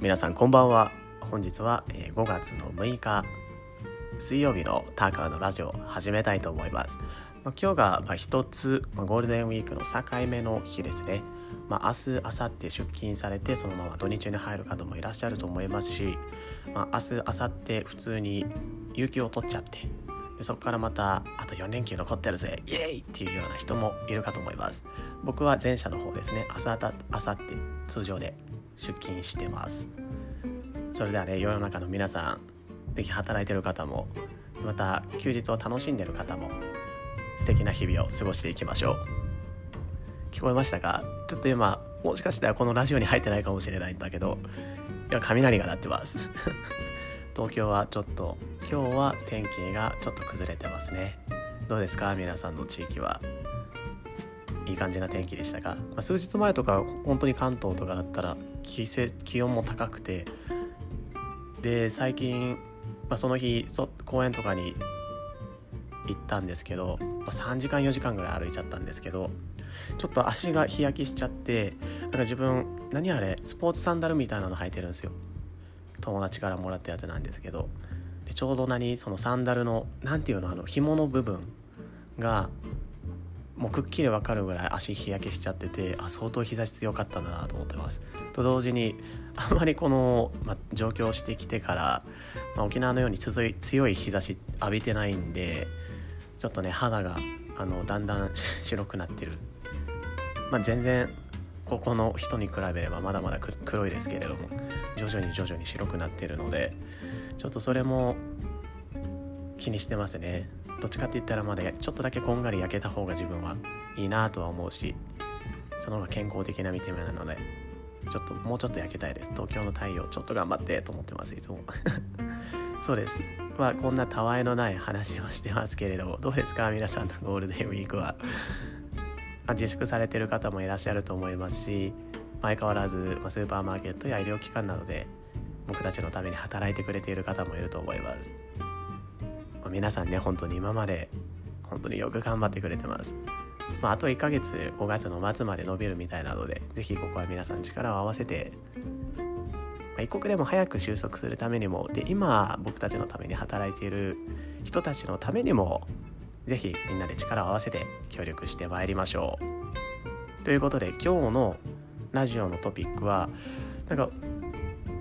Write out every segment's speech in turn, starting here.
皆さんこんばんは。本日は5月の6日水曜日のターカーのラジオを始めたいと思います、ま、今日がま一つ、ま、ゴールデンウィークの境目の日ですね、まあ、明日明後日出勤されてそのまま土日に入る方もいらっしゃると思いますし、まあ、明日明後日普通に有給を取っちゃってでそこからまたあと4連休残ってるぜイエーイっていうような人もいるかと思います。僕は前者の方ですね。明日明後日通常で出勤してます。それではね世の中の皆さんぜひ働いてる方もまた休日を楽しんでる方も素敵な日々を過ごしていきましょう。聞こえましたか？ちょっと今もしかしたらこのラジオに入ってないかもしれないんだけどいや雷が鳴ってます。東京はちょっと今日は天気がちょっと崩れてますね。どうですか？皆さんの地域は。いい感じな天気でしたか、まあ、数日前とか本当に関東とかだったら気気温も高くて。で最近、まあ、その日そ公園とかに行ったんですけど、まあ、3時間4時間ぐらい歩いちゃったんですけどちょっと足が日焼けしちゃってなんか自分何あれ？スポーツサンダルみたいなの履いてるんですよ。友達からもらったやつなんですけどでちょうど何そのサンダルの何ていうのあの紐の部分がもうくっきり分かるぐらい足日焼けしちゃっててあ相当日差し強かったんだなと思ってます。と同時にあんまりこの、ま、上京してきてから、ま沖縄のように強い強い日差し浴びてないんでちょっとね肌があのだんだん白くなってる、ま、全然ここの人に比べればまだまだ黒いですけれども徐々に徐々に白くなってるのでちょっとそれも気にしてますね。どっちかって言ったらまだちょっとだけこんがり焼けた方が自分はいいなとは思うしその方が健康的な見た目なのでちょっともうちょっと焼けたいです。東京の太陽ちょっと頑張ってと思ってますいつも。そうです。まあこんなたわいのない話をしてますけれどもどうですか？皆さんのゴールデンウィークは。自粛されてる方もいらっしゃると思いますし相変わらず、スーパーマーケットや医療機関などで僕たちのために働いてくれている方もいると思います、皆さんね本当に今まで本当によく頑張ってくれてます。まあ、あと1ヶ月5月の末まで伸びるみたいなので是非ここは皆さん力を合わせて、まあ、一刻でも早く収束するためにもで今僕たちのために働いている人たちのためにも是非みんなで力を合わせて協力してまいりましょう。ということで今日のラジオのトピックはなんか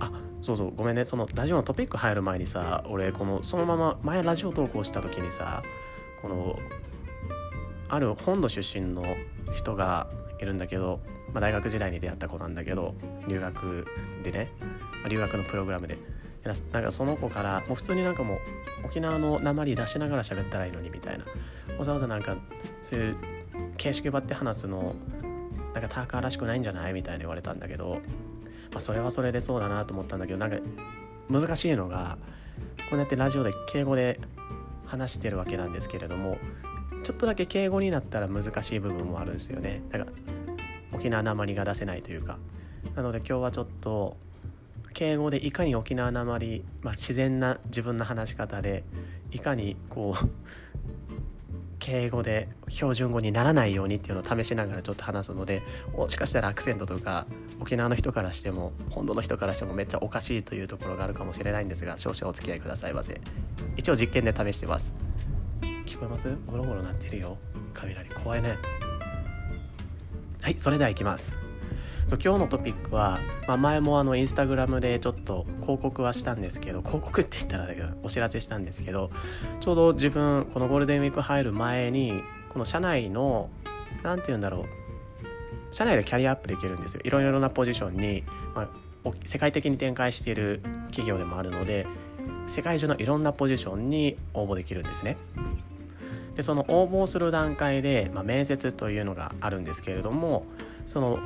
あそうそうごめんねそのラジオのトピック入る前にさ俺このそのまま前ラジオ投稿した時にさこのある本土出身の人がいるんだけど、まあ、大学時代に出会った子なんだけど留学でね、留学のプログラムでなんかその子からもう普通になんかもう沖縄の鉛出しながら喋ったらいいのにみたいな。わざわざなんかそういう形式ばって話すのなんかターカーらしくないんじゃないみたいに言われたんだけど、まあ、それはそれでそうだなと思ったんだけどなんか難しいのがこうやってラジオで敬語で話してるわけなんですけれどもちょっとだけ敬語になったら難しい部分もあるんですよね。だから沖縄なまりが出せないというか。なので今日はちょっと敬語でいかに沖縄なまり、まあ、自然な自分の話し方でいかにこう敬語で標準語にならないようにっていうのを試しながらちょっと話すのでもしかしたらアクセントとか沖縄の人からしても本土の人からしてもめっちゃおかしいというところがあるかもしれないんですが少々お付き合いくださいませ。一応実験で試してます。聞こえます？ゴロゴロ鳴ってるよ。雷怖いね。はいそれではいきます。そう今日のトピックは、まあ、前もあのインスタグラムでちょっと広告はしたんですけど広告って言ったらだけどお知らせしたんですけどちょうど自分このゴールデンウィーク入る前にこの社内の何て言うんだろう社内でキャリアアップできるんですよいろいろなポジションに、まあ、世界的に展開している企業でもあるので世界中のいろんなポジションに応募できるんですね。でその応募する段階で、まあ、面接というのがあるんですけれどもその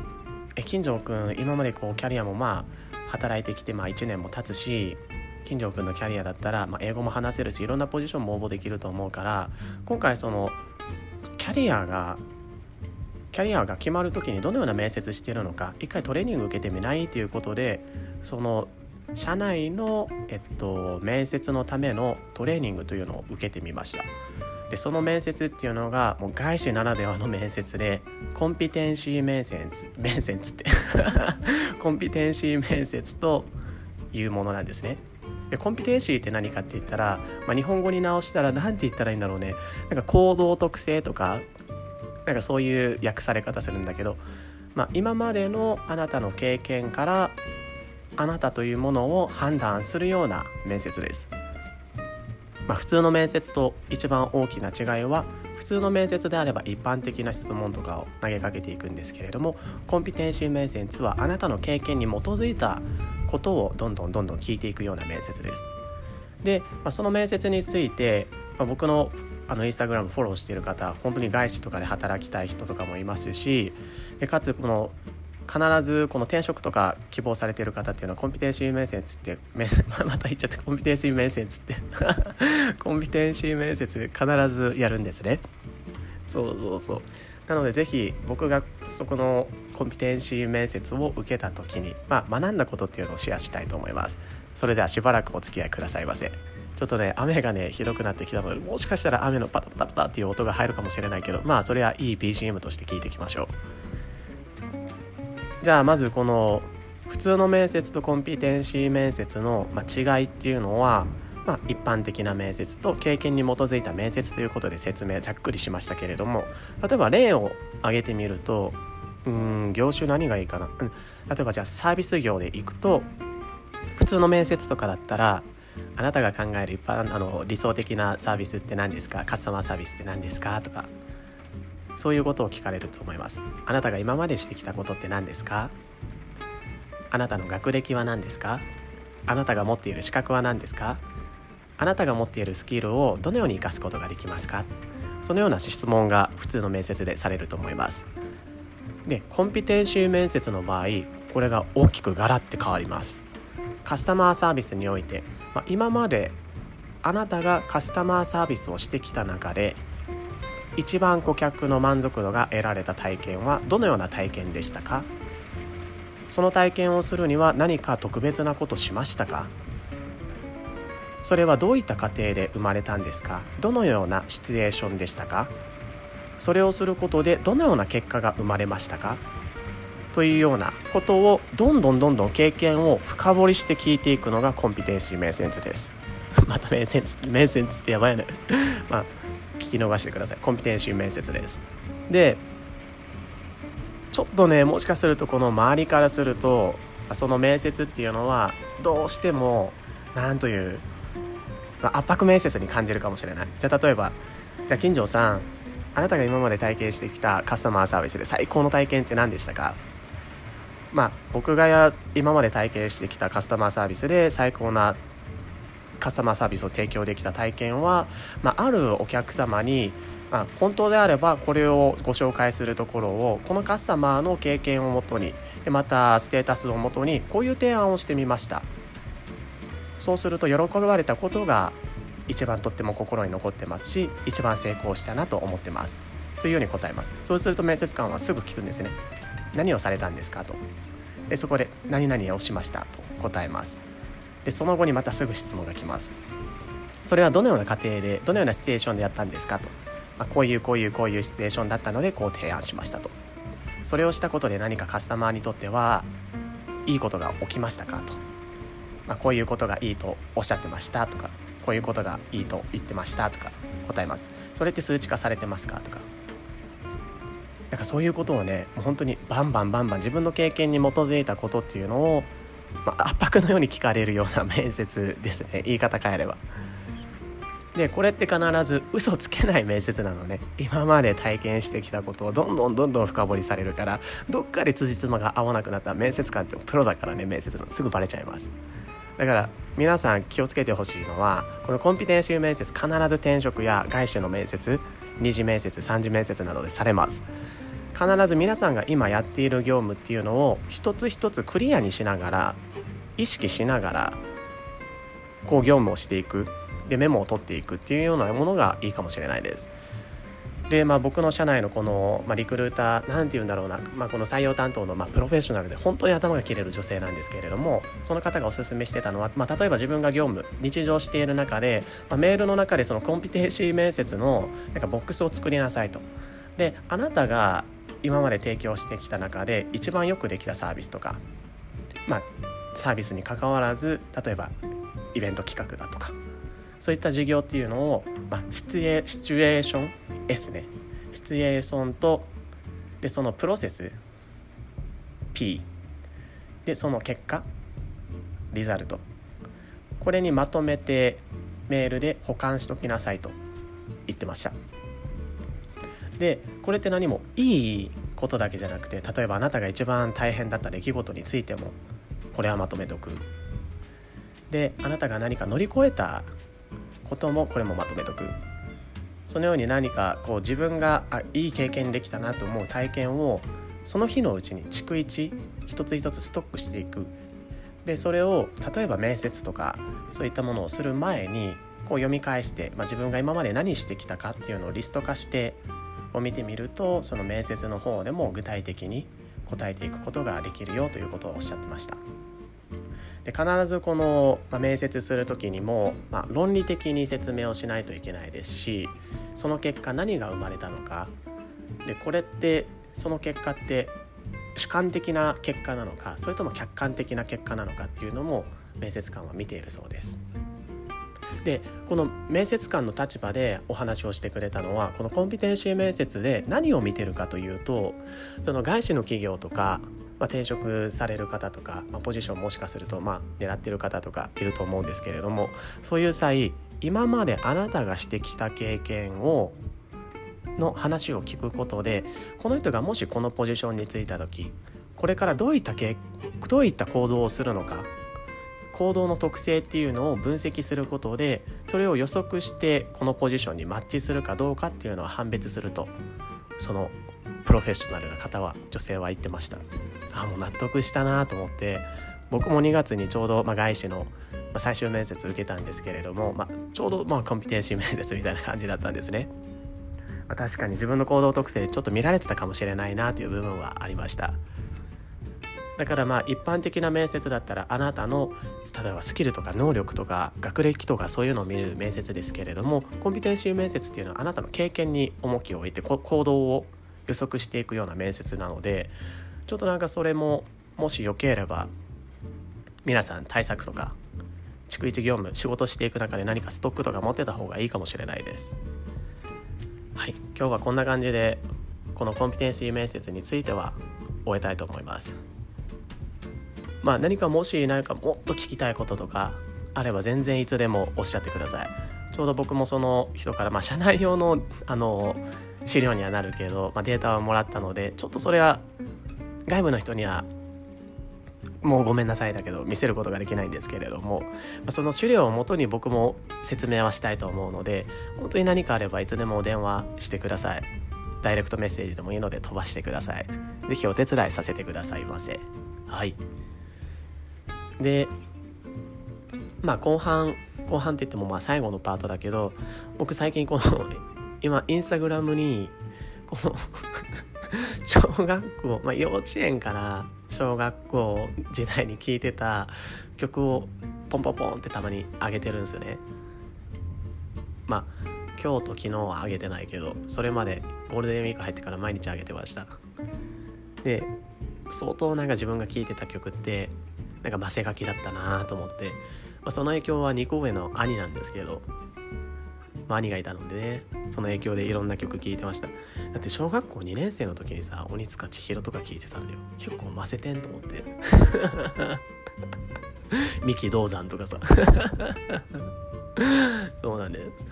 え金城君今までこうキャリアもまあ働いてきてまあ1年も経つし金城君のキャリアだったら、まあ、英語も話せるしいろんなポジションも応募できると思うから今回そのキャリアがキャリアが決まる時にどのような面接してるのか一回トレーニング受けてみないということでその社内の、えっと、面接のためのトレーニングというのを受けてみました。でその面接っていうのがもう外資ならではの面接でコンピテンシー面接 面接って コンピテンシー面接というものなんですね。でコンピテンシーって何かって言ったら、まあ、日本語に直したら何て言ったらいいんだろうねなんか行動特性とかなんかそういう訳され方するんだけど、まあ、今までのあなたの経験からあなたというものを判断するような面接です。まあ、普通の面接と一番大きな違いは普通の面接であれば一般的な質問とかを投げかけていくんですけれどもコンピテンシー面接はあなたの経験に基づいたことをどんどんどんどん聞いていくような面接です。で、まあ、その面接について、まあ、僕のあのインスタグラムフォローしている方本当に外資とかで働きたい人とかもいますしでかつこの必ずこの転職とか希望されている方っていうのはコンピテンシー面接ってまた言っちゃってコンピテンシー面接って。コンピテンシー面接必ずやるんですね。そうそうそう。なのでぜひ僕がそこのコンピテンシー面接を受けた時に、まあ、学んだことっていうのをシェアしたいと思います。それではしばらくお付き合いくださいませ。ちょっとね雨がねひどくなってきたのでもしかしたら雨のパタパタパタっていう音が入るかもしれないけどまあそれはいい BGM として聞いていきましょう。じゃあまずこの普通の面接とコンピテンシー面接の違いっていうのは、まあ、一般的な面接と経験に基づいた面接ということで説明ざっくりしましたけれども例えば例を挙げてみるとうん業種何がいいかな、うん、例えばじゃあサービス業で行くと普通の面接とかだったらあなたが考える一般あの理想的なサービスって何ですか？カスタマーサービスって何ですか？とかそういうことを聞かれると思います。あなたが今までしてきたことって何ですか？あなたの学歴は何ですか？あなたが持っている資格は何ですか？あなたが持っているスキルをどのように生かすことができますか？そのような質問が普通の面接でされると思います。でコンピテンシー面接の場合これが大きくガラッて変わります。カスタマーサービスにおいて、まあ、今まであなたがカスタマーサービスをしてきた中で一番顧客の満足度が得られた体験はどのような体験でしたか？その体験をするには何か特別なことしましたか？それはどういった過程で生まれたんですか？どのようなシチュエーションでしたか？それをすることでどのような結果が生まれましたか？というようなことをどんどんどんどん経験を深掘りして聞いていくのがコンピテンシー面接です。また面接面接ってやばいね。まあき逃してください。コンピテンシー面接です。でちょっとねもしかするとこの周りからするとその面接っていうのはどうしても何という、まあ、圧迫面接に感じるかもしれない。じゃあ例えばじゃあ金城さんあなたが今まで体験してきたカスタマーサービスで最高の体験って何でしたか？まあ僕が今まで体験してきたカスタマーサービスで最高なカスタマーサービスを提供できた体験は、まあ、あるお客様にまあ、本当であればこれをご紹介するところをこのカスタマーの経験をもとにでまたステータスをもとにこういう提案をしてみました。そうすると喜ばれたことが一番とっても心に残ってますし一番成功したなと思ってます。というように答えます。そうすると面接官はすぐ聞くんですね。何をされたんですかと。でそこで何々をしましたと答えます。でその後にまたすぐ質問が来ます。それはどのような過程でどのようなシチュエーションでやったんですかと、まあ、こういうこういうこういうシチュエーションだったのでこう提案しましたと。それをしたことで何かカスタマーにとってはいいことが起きましたかと、まあ、こういうことがいいとおっしゃってましたとかこういうことがいいと言ってましたとか答えます。それって数値化されてますかとか。なんかそういうことをねもう本当にバンバンバンバン自分の経験に基づいたことっていうのをまあ、圧迫のように聞かれるような面接ですね。言い方変えれば。でこれって必ず嘘つけない面接なのね。今まで体験してきたことをどんどんどんどん深掘りされるからどっかで辻褄が合わなくなった面接官ってプロだからね面接の。すぐバレちゃいます。だから皆さん気をつけてほしいのはこのコンピテンシー面接必ず転職や外資の面接二次面接三次面接などでされます必ず皆さんが今やっている業務っていうのを一つ一つクリアにしながら意識しながらこう業務をしていくでメモを取っていくっていうようなものがいいかもしれないです。でまあ、僕の社内のこの、まあ、リクルーター何て言うんだろうな、まあ、この採用担当の、まあ、プロフェッショナルで本当に頭が切れる女性なんですけれどもその方がおすすめしてたのは、まあ、例えば自分が業務日常している中で、まあ、メールの中でそのコンピテンシー面接のなんかボックスを作りなさいと。であなたが今まで提供してきた中で一番よくできたサービスとか、まあ、サービスにかかわらず例えばイベント企画だとかそういった事業っていうのを、まあ、シチュエシチュエーション S ね。シチュエーションとでそのプロセス P でその結果リザルト。これにまとめてメールで保管しときなさいと言ってました。でこれって何もいいことだけじゃなくて例えばあなたが一番大変だった出来事についてもこれはまとめとく。であなたが何か乗り越えたこともこれもまとめとく。そのように何かこう自分があいい経験できたなと思う体験をその日のうちに逐一一つ一つストックしていく。でそれを例えば面接とかそういったものをする前にこう読み返して、まあ、自分が今まで何してきたかっていうのをリスト化してを見てみるとその面接の方でも具体的に答えていくことができるよということをおっしゃってました。で必ずこの、まあ、面接する時にも、まあ、論理的に説明をしないといけないですしその結果何が生まれたのかでこれってその結果って主観的な結果なのかそれとも客観的な結果なのかっていうのも面接官は見ているそうです。でこの面接官の立場でお話をしてくれたのはこのコンピテンシー面接で何を見てるかというとその外資の企業とかまあ、転職される方とか、まあ、ポジションもしかするとまあ狙ってる方とかいると思うんですけれどもそういう際今まであなたがしてきた経験をの話を聞くことでこの人がもしこのポジションに就いた時これからどういったどういった行動をするのか行動の特性っていうのを分析することでそれを予測してこのポジションにマッチするかどうかっていうのを判別するとそのプロフェッショナルな方は女性は言ってました。あもう納得したなと思って僕も2月にちょうど、まあ、外資の最終面接受けたんですけれども、まあ、ちょうどまあコンピテンシー面接みたいな感じだったんですね、まあ、確かに自分の行動特性ちょっと見られてたかもしれないなという部分はありました。だからまあ一般的な面接だったらあなたの例えばスキルとか能力とか学歴とかそういうのを見る面接ですけれどもコンピテンシー面接っていうのはあなたの経験に重きを置いて行動を予測していくような面接なのでちょっとなんかそれももしよければ皆さん対策とか逐一業務仕事していく中で何かストックとか持ってた方がいいかもしれないです。はい今日はこんな感じでこのコンピテンシー面接については終えたいと思います。まあ何かもし何かもっと聞きたいこととかあれば全然いつでもおっしゃってください。ちょうど僕もその人から、まあ、社内用のあの資料にはなるけど、まあ、データはもらったのでちょっとそれは外部の人にはもうごめんなさいだけど見せることができないんですけれども、まあ、その資料をもとに僕も説明はしたいと思うので本当に何かあればいつでもお電話してください。ダイレクトメッセージでもいいので飛ばしてください。是非お手伝いさせてくださいませ。はい。でまあ後半後半って言ってもまあ最後のパートだけど僕最近この今インスタグラムにこの 小学校、まあ、幼稚園から小学校時代に聴いてた曲をポンポンポンってたまに上げてるんですよね。まあ今日と昨日は上げてないけどそれまでゴールデンウィーク入ってから毎日上げてました。で相当なんか自分が聴いてた曲ってなんかマセガキだったなと思って、まあ、その影響は2個上の兄なんですけど。まあ、兄がいたのでね。その影響でいろんな曲聴いてました。だって小学校2年生の時にさ鬼塚千尋とか聴いてたんだよ。結構ませてんと思って。三木道山とかさ。そうなんです。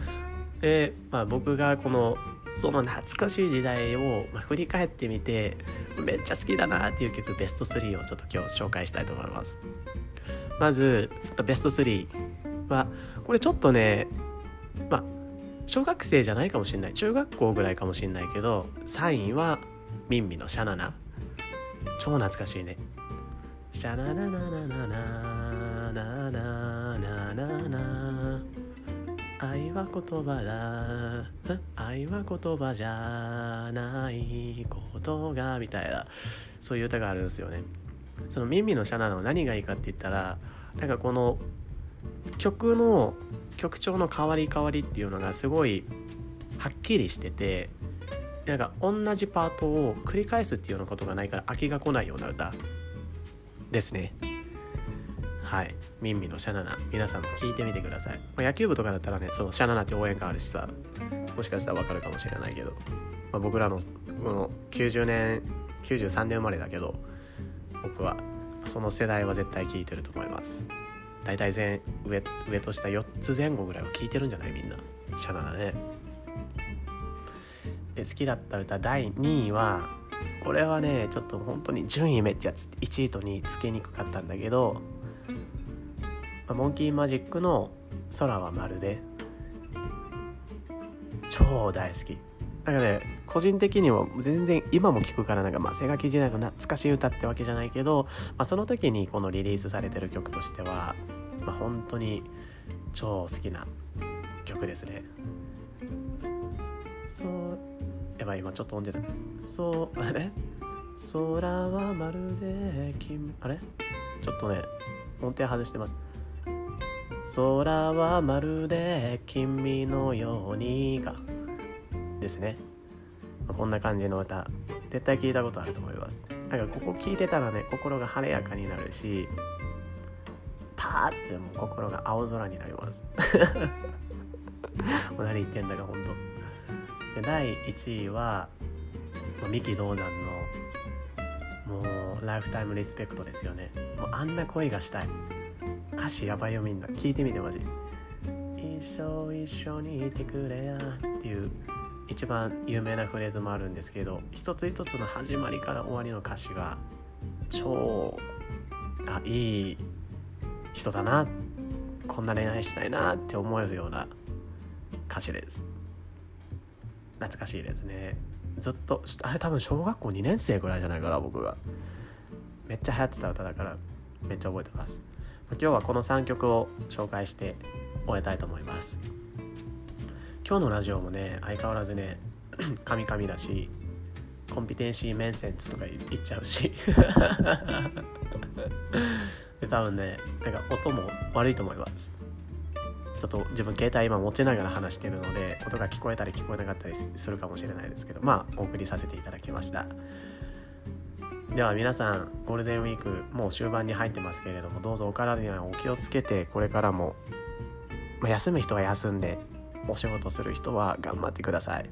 で、まあ、僕がこのその懐かしい時代を、ま、振り返ってみてめっちゃ好きだなっていう曲ベスト3をちょっと今日紹介したいと思います。まずベスト3はこれちょっとねまあ小学生じゃないかもしれない。中学校ぐらいかもしれないけど3位はミンミのシャナナ。超懐かしいね。シャナナナナナナナナナナナ。愛は言葉だ。愛は言葉じゃないことがみたいな。そういう歌があるんですよね。そのミンミのシャナの何がいいかって言ったらなんかこの曲の曲調の変わり変わりっていうのがすごいはっきりしててなんか同じパートを繰り返すっていうようなことがないから飽きが来ないような歌ですね。はい。ミンミのシャナナ皆さんも聞いてみてください、まあ、野球部とかだったらねそのシャナナって応援歌あるしさもしかしたらわかるかもしれないけど、まあ、僕らのこの90年93年生まれだけど僕はその世代は絶対聞いてると思います。大体前上上と下4つ前後ぐらいは聞いてるんじゃない？みんな。シャナナね。で好きだった歌第2位はこれはねちょっと本当に順位めっちゃ1位と2位つけにくかったんだけど、モンキーマジックの「空はまるで」超大好き。なんかね個人的にも全然今も聴くからなんかまあセガキ時代の懐かしい歌ってわけじゃないけど、まあ、その時にこのリリースされてる曲としては、まあ、本当に超好きな曲ですね。そうやばい今ちょっと音程だそうあれ？空はまるで君あれ？ちょっとね音程外してます。空はまるで君のようにが。ですね。こんな感じの歌。絶対聞いたことあると思います。なんかここ聞いてたらね心が晴れやかになるしパーってもう心が青空になります。何言ってんだか本当で第1位は三木道山のもうライフタイムリスペクトですよね。もうあんな恋がしたい。歌詞やばいよみんな。聞いてみてマジ。一生一緒にいてくれやっていう一番有名なフレーズもあるんですけど一つ一つの始まりから終わりの歌詞が超あいい人だな。こんな恋愛したいなって思えるような歌詞です。懐かしいですね。ずっとあれ多分小学校2年生ぐらいじゃないかな僕が。めっちゃ流行ってた歌だからめっちゃ覚えてます。今日はこの3曲を紹介して終えたいと思います。今日のラジオもね相変わらずねカミカミだしコンピテンシーメンセンツとか言っちゃうし。で多分ねなんか音も悪いと思います。ちょっと自分携帯今持ちながら話してるので音が聞こえたり聞こえなかったりするかもしれないですけどまあお送りさせていただきました。では皆さんゴールデンウィークもう終盤に入ってますけれどもどうぞお体にはお気をつけてこれからも、まあ、休む人は休んでお仕事する人は頑張ってください。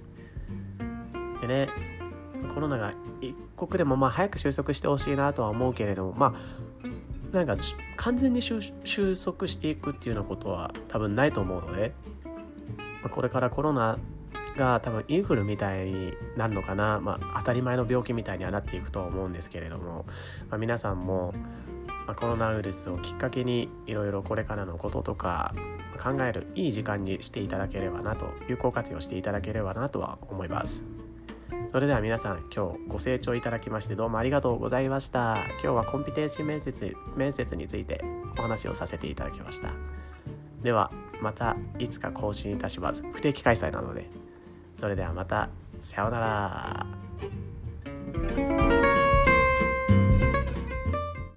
でねコロナが一国でもまあ早く収束してほしいなとは思うけれどもまあなんか完全に収束していくっていうようなことは多分ないと思うので、ま、これからコロナが多分インフルみたいになるのかな、まあ、当たり前の病気みたいにはなっていくと思うんですけれども、まあ、皆さんも、まコロナウイルスをきっかけにいろいろこれからのこととか考えるいい時間にしていただければなと有効活用していただければなとは思います。それでは皆さん今日ご清聴いただきましてどうもありがとうございました。今日はコンピテンシー面接面接についてお話をさせていただきました。ではまたいつか更新いたします。不定期開催なので。それではまたさようなら。